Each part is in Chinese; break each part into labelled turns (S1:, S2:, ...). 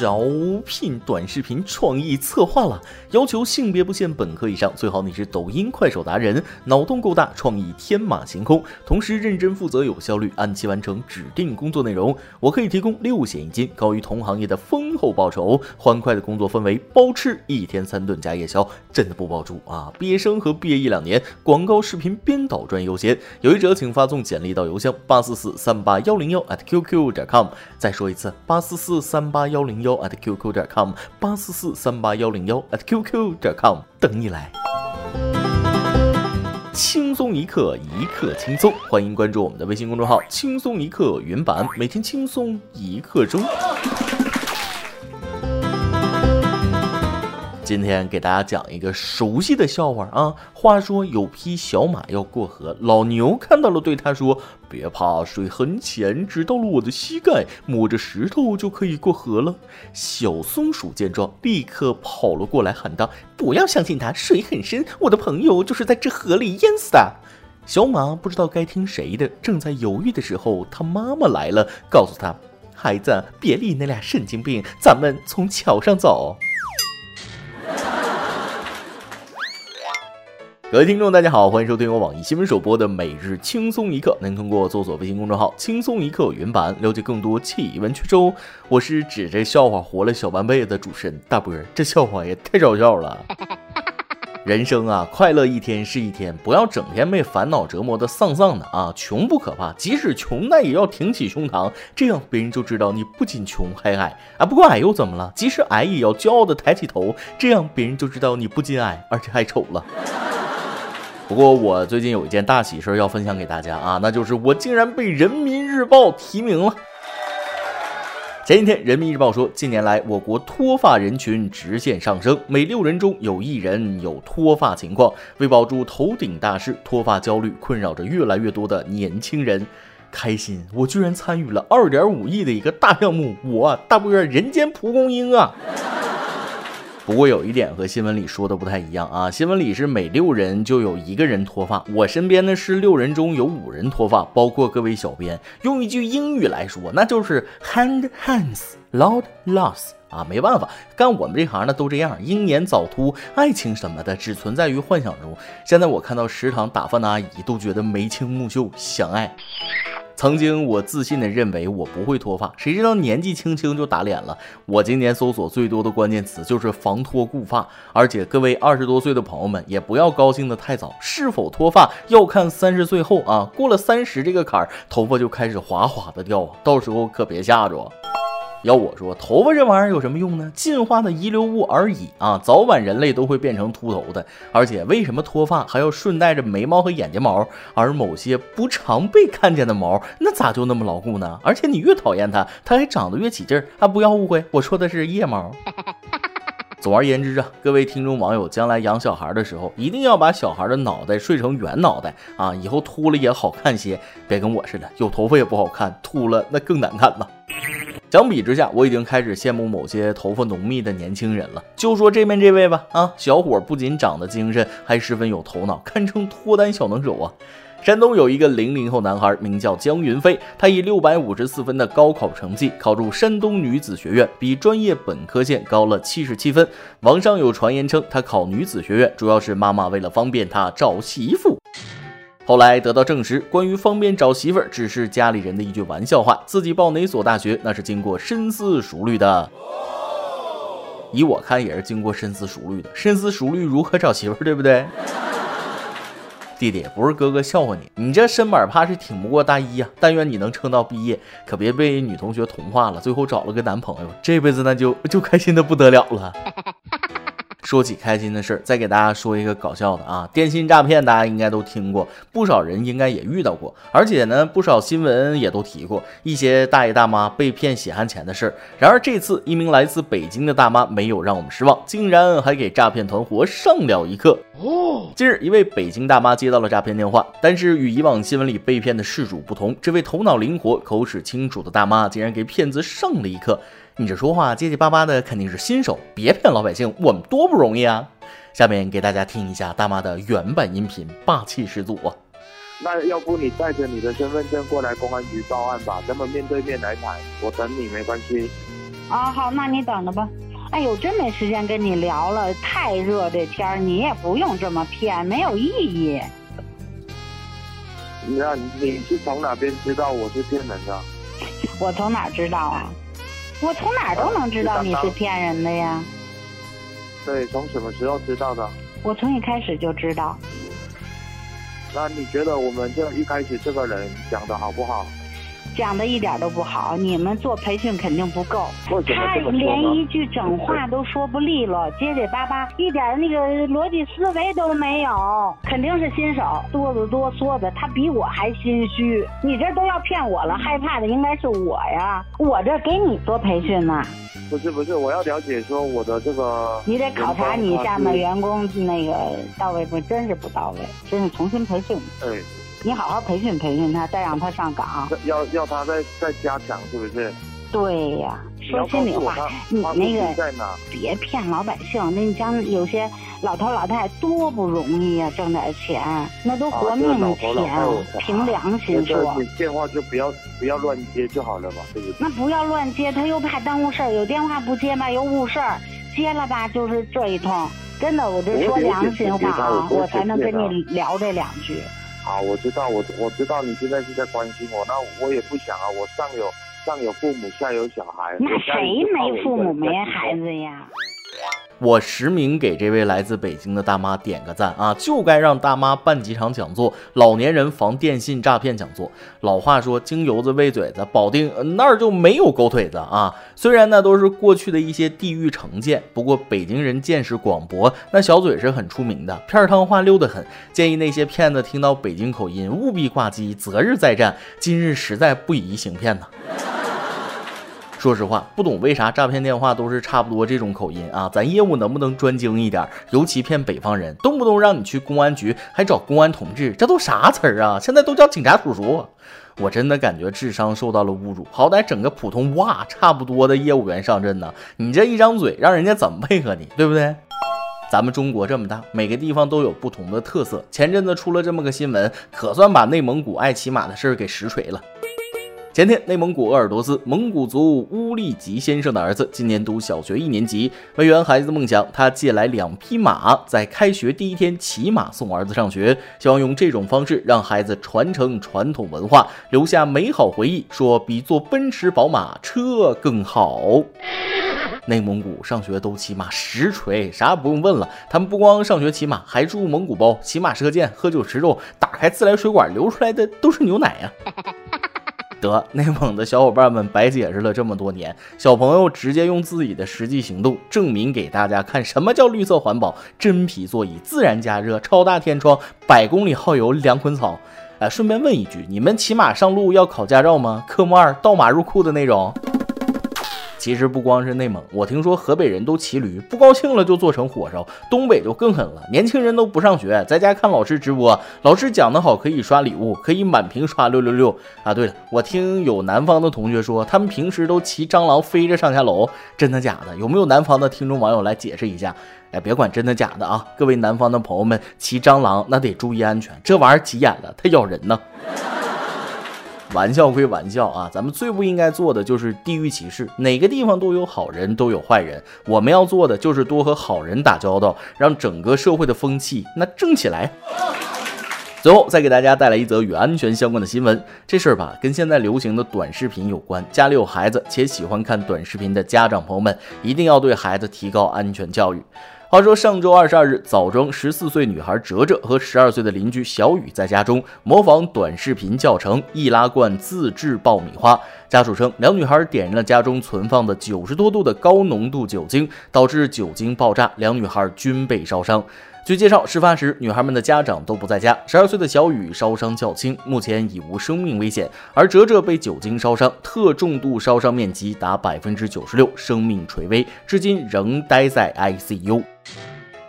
S1: 招聘短视频创意策划了，要求性别不限，本科以上，最好你是抖音、快手达人，脑洞够大，创意天马行空，同时认真负责、有效率，按期完成指定工作内容。我可以提供六险一金，高于同行业的丰厚报酬，欢快的工作氛围，包吃一天三顿加夜宵，真的不包住啊！毕业生和毕业一两年，广告视频编导专优先。有意者请发送简历到邮箱八四四三八幺零幺 at qq 点 com。再说一次，八四四三八幺零幺 at qq 点 com，八四四三八幺零幺 at qq 点 com，等你来。轻松一刻，一刻轻松，欢迎关注我们的微信公众号“轻松一刻云版”，每天轻松一刻钟。今天给大家讲一个熟悉的笑话啊。话说有匹小马要过河，老牛看到了，对他说：“别怕，水很浅，只到了我的膝盖，摸着石头就可以过河了。”小松鼠见状，立刻跑了过来，喊道：“不要相信他，水很深，我的朋友就是在这河里淹死的。”小马不知道该听谁的，正在犹豫的时候，他妈妈来了，告诉他：“孩子，别理那俩神经病，咱们从桥上走。”各位听众，大家好，欢迎收听由网易新闻首播的每日轻松一刻。您通过搜索微信公众号“轻松一刻”云版了解更多气温趣事。我是指着笑话活了小半辈子的主持人大波，这笑话也太搞笑了。人生啊，快乐一天是一天，不要整天被烦恼折磨的丧丧的啊。穷不可怕，即使穷那也要挺起胸膛，这样别人就知道你不仅穷还矮啊。不过矮又怎么了？即使矮也要骄傲的抬起头，这样别人就知道你不仅矮，而且还丑了。不过我最近有一件大喜事要分享给大家啊，那就是我竟然被人民日报提名了。前几天，人民日报说，近年来我国脱发人群直线上升，每六人中有一人有脱发情况。为保住头顶大事，脱发焦虑困扰着越来越多的年轻人。开心，我居然参与了二点五亿的一个大项目，我大波人间蒲公英啊！不过有一点和新闻里说的不太一样啊，新闻里是每六人就有一个人脱发，我身边呢是六人中有五人脱发，包括各位小编。用一句英语来说，那就是 hand hands loud loss 啊，没办法，干我们这行的都这样，英年早秃，爱情什么的只存在于幻想中。现在我看到食堂打饭的阿姨都觉得眉清目秀，相爱。曾经我自信的认为我不会脱发，谁知道年纪轻轻就打脸了。我今年搜索最多的关键词就是防脱固发，而且各位二十多岁的朋友们也不要高兴的太早，是否脱发要看三十岁后啊，过了三十这个坎儿，头发就开始哗哗的掉，到时候可别吓着。要我说，头发这玩意儿有什么用呢？进化的遗留物而已啊，早晚人类都会变成秃头的。而且为什么脱发还要顺带着眉毛和眼睫毛？而某些不常被看见的毛，那咋就那么牢固呢？而且你越讨厌它，它还长得越起劲儿啊！不要误会，我说的是腋毛。总而言之啊，各位听众网友，将来养小孩的时候，一定要把小孩的脑袋睡成圆脑袋啊，以后秃了也好看些，别跟我似的，有头发也不好看，秃了那更难看呐。相比之下，我已经开始羡慕某些头发浓密的年轻人了。就说这边这位吧，啊，小伙不仅长得精神，还十分有头脑，堪称脱单小能手啊。山东有一个零零后男孩，名叫江云飞，他以六百五十四分的高考成绩考入山东女子学院，比专业本科线高了七十七分。网上有传言称，他考女子学院主要是妈妈为了方便他找媳妇。后来得到证实，关于方便找媳妇儿，只是家里人的一句玩笑话。自己报哪所大学，那是经过深思熟虑的。以我看，也是经过深思熟虑的。深思熟虑如何找媳妇儿，对不对？弟弟，不是哥哥笑话你，你这身板怕是挺不过大一呀。但愿你能撑到毕业，可别被女同学同化了，最后找了个男朋友，这辈子那就就开心的不得了了。说起开心的事儿，再给大家说一个搞笑的啊！电信诈骗大家应该都听过，不少人应该也遇到过，而且呢，不少新闻也都提过一些大爷大妈被骗血汗钱的事儿。然而这次，一名来自北京的大妈没有让我们失望，竟然还给诈骗团伙上了一课。哦，近日，一位北京大妈接到了诈骗电话，但是与以往新闻里被骗的事主不同，这位头脑灵活、口齿清楚的大妈竟然给骗子上了一课。你这说话结结巴巴的，肯定是新手，别骗老百姓，我们多不容易啊！下面给大家听一下大妈的原版音频，霸气十足啊。
S2: 那要不你带着你的身份证过来公安局报案吧，咱们面对面来谈，我等你没关系。
S3: 啊，好，那你等着吧。哎呦，真没时间跟你聊了，太热这天儿，你也不用这么骗，没有意义。
S2: 那你是从哪边知道我是骗人的？
S3: 我从哪知道啊？我从哪儿都能知道你是骗人的呀。
S2: 对，从什么时候知道的？
S3: 我从一开始就知道。
S2: 那你觉得我们这一开始这个人讲的好不好？
S3: 讲的一点都不好，你们做培训肯定不够。他连一？句整话都说不利落，结结巴巴，一点那个逻辑思维都没有，肯定是新手，哆嗦哆嗦的，他比我还心虚。你这都要骗我了，害怕的应该是我呀，我这给你做培训呢，
S2: 不是不是，我要了解说我的这个。
S3: 你得考察你下面
S2: 员
S3: 员工那个到位不？真是不到位，真是重新培训。
S2: 工。对，
S3: 你好好培训培训他，再让他上岗。
S2: 要要他再再加强，是不是？
S3: 对呀，说心里话你那个？别骗老百姓。那你像有些老头老太太多不容易呀、挣点钱，那都活命钱凭良心说。
S2: 你电话就不要不要乱接就好了吧，对不对？
S3: 那不要乱接，他又怕耽误事儿，有电话不接吧，又误事儿，接了吧就是这一通。真的，我这说良心话啊，
S2: 我
S3: 我才能跟你聊这两句。
S2: 好，我知道，我我知道你现在是在关心我，那我也不想啊，我上有上有父母，下有小孩。
S3: 那谁没父母没孩子呀？
S1: 我实名给这位来自北京的大妈点个赞啊！就该让大妈办几场讲座，老年人防电信诈骗讲座。老话说，京油子喂嘴子，保定那儿就没有狗腿子啊！虽然那都是过去的一些地域成见，不过北京人见识广博，那小嘴是很出名的，片儿汤话溜得很。建议那些骗子听到北京口音，务必挂机，择日再战。今日实在不宜行骗呐。说实话，不懂为啥诈骗电话都是差不多这种口音啊？咱业务能不能专精一点？尤其骗北方人，动不动让你去公安局，还找公安同志，这都啥词儿啊？现在都叫警察叔叔。我真的感觉智商受到了侮辱，好歹整个普通哇差不多的业务员上阵呢，你这一张嘴，让人家怎么配合你，对不对？咱们中国这么大，每个地方都有不同的特色。前阵子出了这么个新闻，可算把内蒙古爱骑马的事儿给实锤了。前天，内蒙古鄂尔多斯蒙古族乌力吉先生的儿子今年读小学一年级。为圆孩子的梦想，他借来两匹马，在开学第一天骑马送儿子上学，希望用这种方式让孩子传承传统文化，留下美好回忆。说比坐奔驰、宝马车更好。内蒙古上学都骑马，实锤，啥也不用问了。他们不光上学骑马，还住蒙古包，骑马射箭，喝酒吃肉，打开自来水管流出来的都是牛奶呀、得，内蒙的小伙伴们白解释了这么多年，小朋友直接用自己的实际行动证明给大家看什么叫绿色环保：真皮座椅、自然加热、超大天窗、百公里耗油两捆草。哎，顺便问一句，你们骑马上路要考驾照吗？科目二倒马入库的那种？其实不光是内蒙，我听说河北人都骑驴，不高兴了就做成火烧。东北就更狠了，年轻人都不上学，在家看老师直播，老师讲得好可以刷礼物，可以满屏刷六六六啊！对了，我听有南方的同学说，他们平时都骑蟑螂飞着上下楼，真的假的？有没有南方的听众网友来解释一下？哎，别管真的假的啊！各位南方的朋友们，骑蟑螂那得注意安全，这玩意儿急眼了，它咬人呢。玩笑归玩笑啊，咱们最不应该做的就是地域歧视，哪个地方都有好人，都有坏人。我们要做的就是多和好人打交道，让整个社会的风气那正起来。最后再给大家带来一则与安全相关的新闻，这事儿吧跟现在流行的短视频有关。家里有孩子且喜欢看短视频的家长朋友们，一定要对孩子提高安全教育。话说上周二十二日，枣庄十四岁女孩哲哲和十二岁的邻居小雨在家中模仿短视频教程，易拉罐自制爆米花。家属称，两女孩点燃了家中存放的九十多度的高浓度酒精，导致酒精爆炸，两女孩均被烧伤。据介绍，事发时女孩们的家长都不在家，十二岁的小雨烧伤较轻，目前已无生命危险，而哲哲被酒精烧伤，特重度烧伤面积达百分之九十六，生命垂危，至今仍待在 ICU。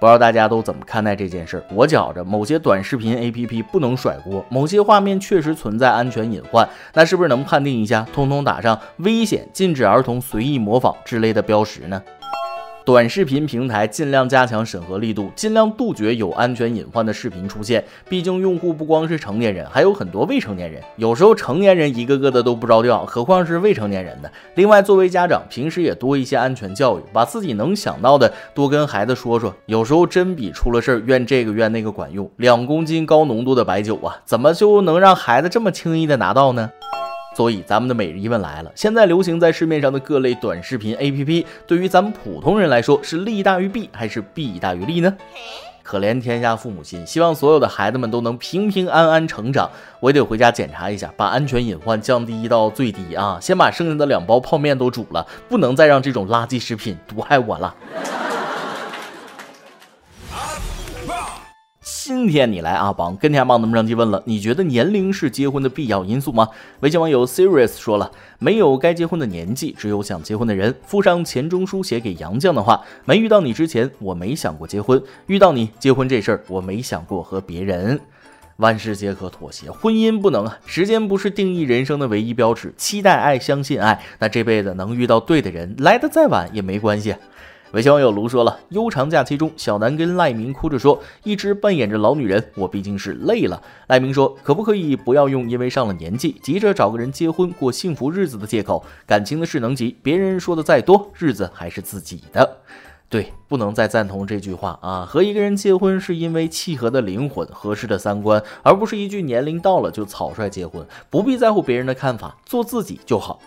S1: 不知道大家都怎么看待这件事？我觉着某些短视频 APP 不能甩锅，某些画面确实存在安全隐患，那是不是能判定一下，通通打上危险、禁止儿童随意模仿之类的标识呢？短视频平台尽量加强审核力度，尽量杜绝有安全隐患的视频出现。毕竟用户不光是成年人，还有很多未成年人。有时候成年人一个个的都不着调，何况是未成年人呢？另外，作为家长，平时也多一些安全教育，把自己能想到的多跟孩子说说。有时候真比出了事儿怨这个怨那个管用。两公斤高浓度的白酒啊，怎么就能让孩子这么轻易的拿到呢？所以，咱们的每日一问来了：现在流行在市面上的各类短视频 APP，对于咱们普通人来说，是利大于弊还是弊大于利呢？可怜天下父母心，希望所有的孩子们都能平平安安成长。我也得回家检查一下，把安全隐患降低到最低啊！先把剩下的两包泡面都煮了，不能再让这种垃圾食品毒害我了。今天你来阿榜跟天帮咱们上期问了，你觉得年龄是结婚的必要因素吗？微信网友 Serious 说了，没有该结婚的年纪，只有想结婚的人。附上钱钟书写给杨绛的话：没遇到你之前，我没想过结婚；遇到你，结婚这事儿，我没想过和别人。万事皆可妥协，婚姻不能啊！时间不是定义人生的唯一标尺。期待爱，相信爱，那这辈子能遇到对的人，来的再晚也没关系。微信网友卢说了，悠长假期中，小南跟赖明哭着说，一直扮演着老女人，我毕竟是累了。赖明说，可不可以不要用因为上了年纪，急着找个人结婚过幸福日子的借口？感情的事能急，别人说的再多，日子还是自己的。对，不能再赞同这句话啊！和一个人结婚是因为契合的灵魂、合适的三观，而不是一句年龄到了就草率结婚。不必在乎别人的看法，做自己就好。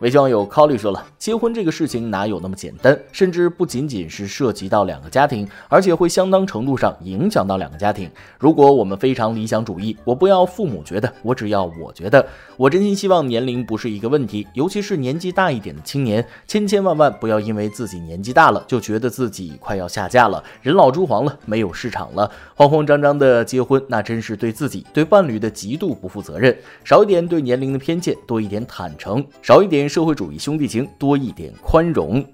S1: 微信网友 Colly 说了，结婚这个事情哪有那么简单？甚至不仅仅是涉及到两个家庭，而且会相当程度上影响到两个家庭。如果我们非常理想主义，我不要父母觉得，我只要我觉得。我真心希望年龄不是一个问题，尤其是年纪大一点的青年，千千万万不要因为自己年纪大了，就觉得自己快要下嫁了，人老珠黄了，没有市场了，慌慌张张的结婚，那真是对自己、对伴侣的极度不负责任。少一点对年龄的偏见，多一点坦诚，少一点。社会主义兄弟情，多一点宽容。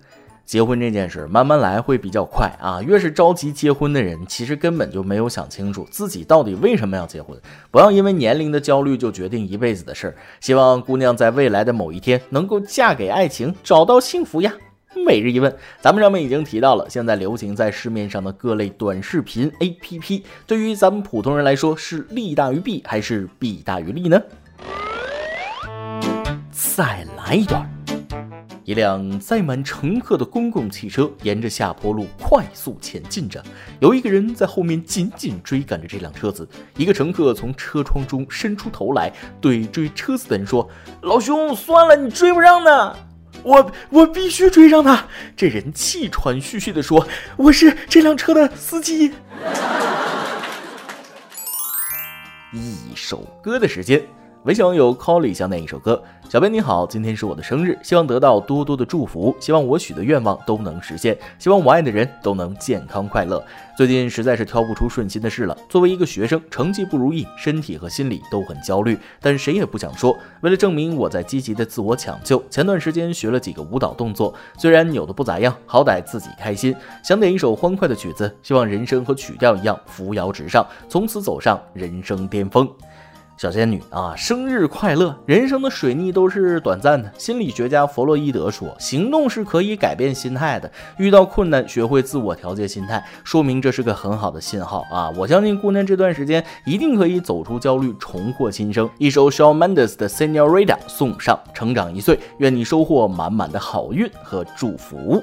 S1: 结婚这件事慢慢来会比较快啊！越是着急结婚的人，其实根本就没有想清楚自己到底为什么要结婚。不要因为年龄的焦虑就决定一辈子的事儿。希望姑娘在未来的某一天能够嫁给爱情，找到幸福呀！每日一问，咱们上面已经提到了，现在流行在市面上的各类短视频 APP，对于咱们普通人来说是利大于弊还是弊大于利呢？再来一段。一辆载满乘客的公共汽车沿着下坡路快速前进着，有一个人在后面紧紧追赶着这辆车子。一个乘客从车窗中伸出头来，对追车子的人说：“老兄，算了，你追不上的，我我必须追上他。”这人气喘吁吁地说：“我是这辆车的司机。”一首歌的时间。微信网友 Colly 想点一首歌，小编你好，今天是我的生日，希望得到多多的祝福，希望我许的愿望都能实现，希望我爱的人都能健康快乐。最近实在是挑不出顺心的事了，作为一个学生，成绩不如意，身体和心理都很焦虑，但谁也不想说。为了证明我在积极的自我抢救，前段时间学了几个舞蹈动作，虽然扭的不咋样，好歹自己开心。想点一首欢快的曲子，希望人生和曲调一样扶摇直上，从此走上人生巅峰。小仙女啊，生日快乐！人生的水逆都是短暂的。心理学家弗洛伊德说，行动是可以改变心态的。遇到困难，学会自我调节心态，说明这是个很好的信号啊！我相信姑娘这段时间一定可以走出焦虑，重获新生。一首 Shawn Mendes 的 Senorita 送上，成长一岁，愿你收获满满的好运和祝福。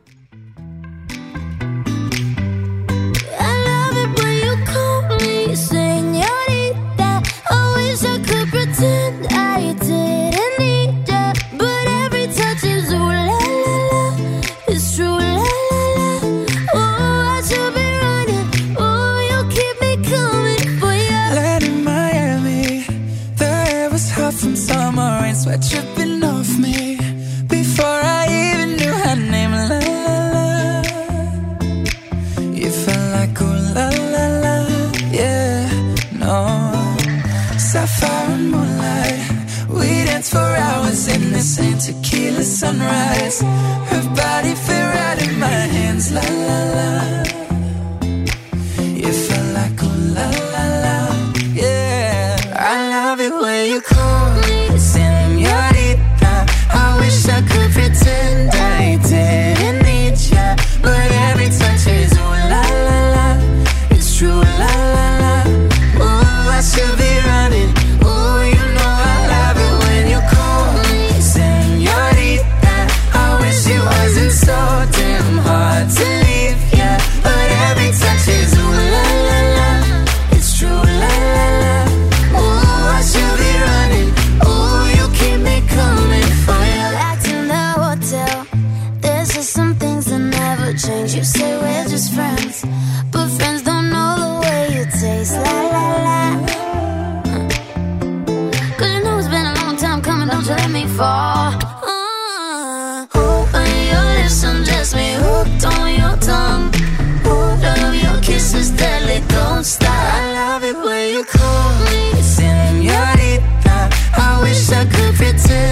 S1: You
S4: call dancing.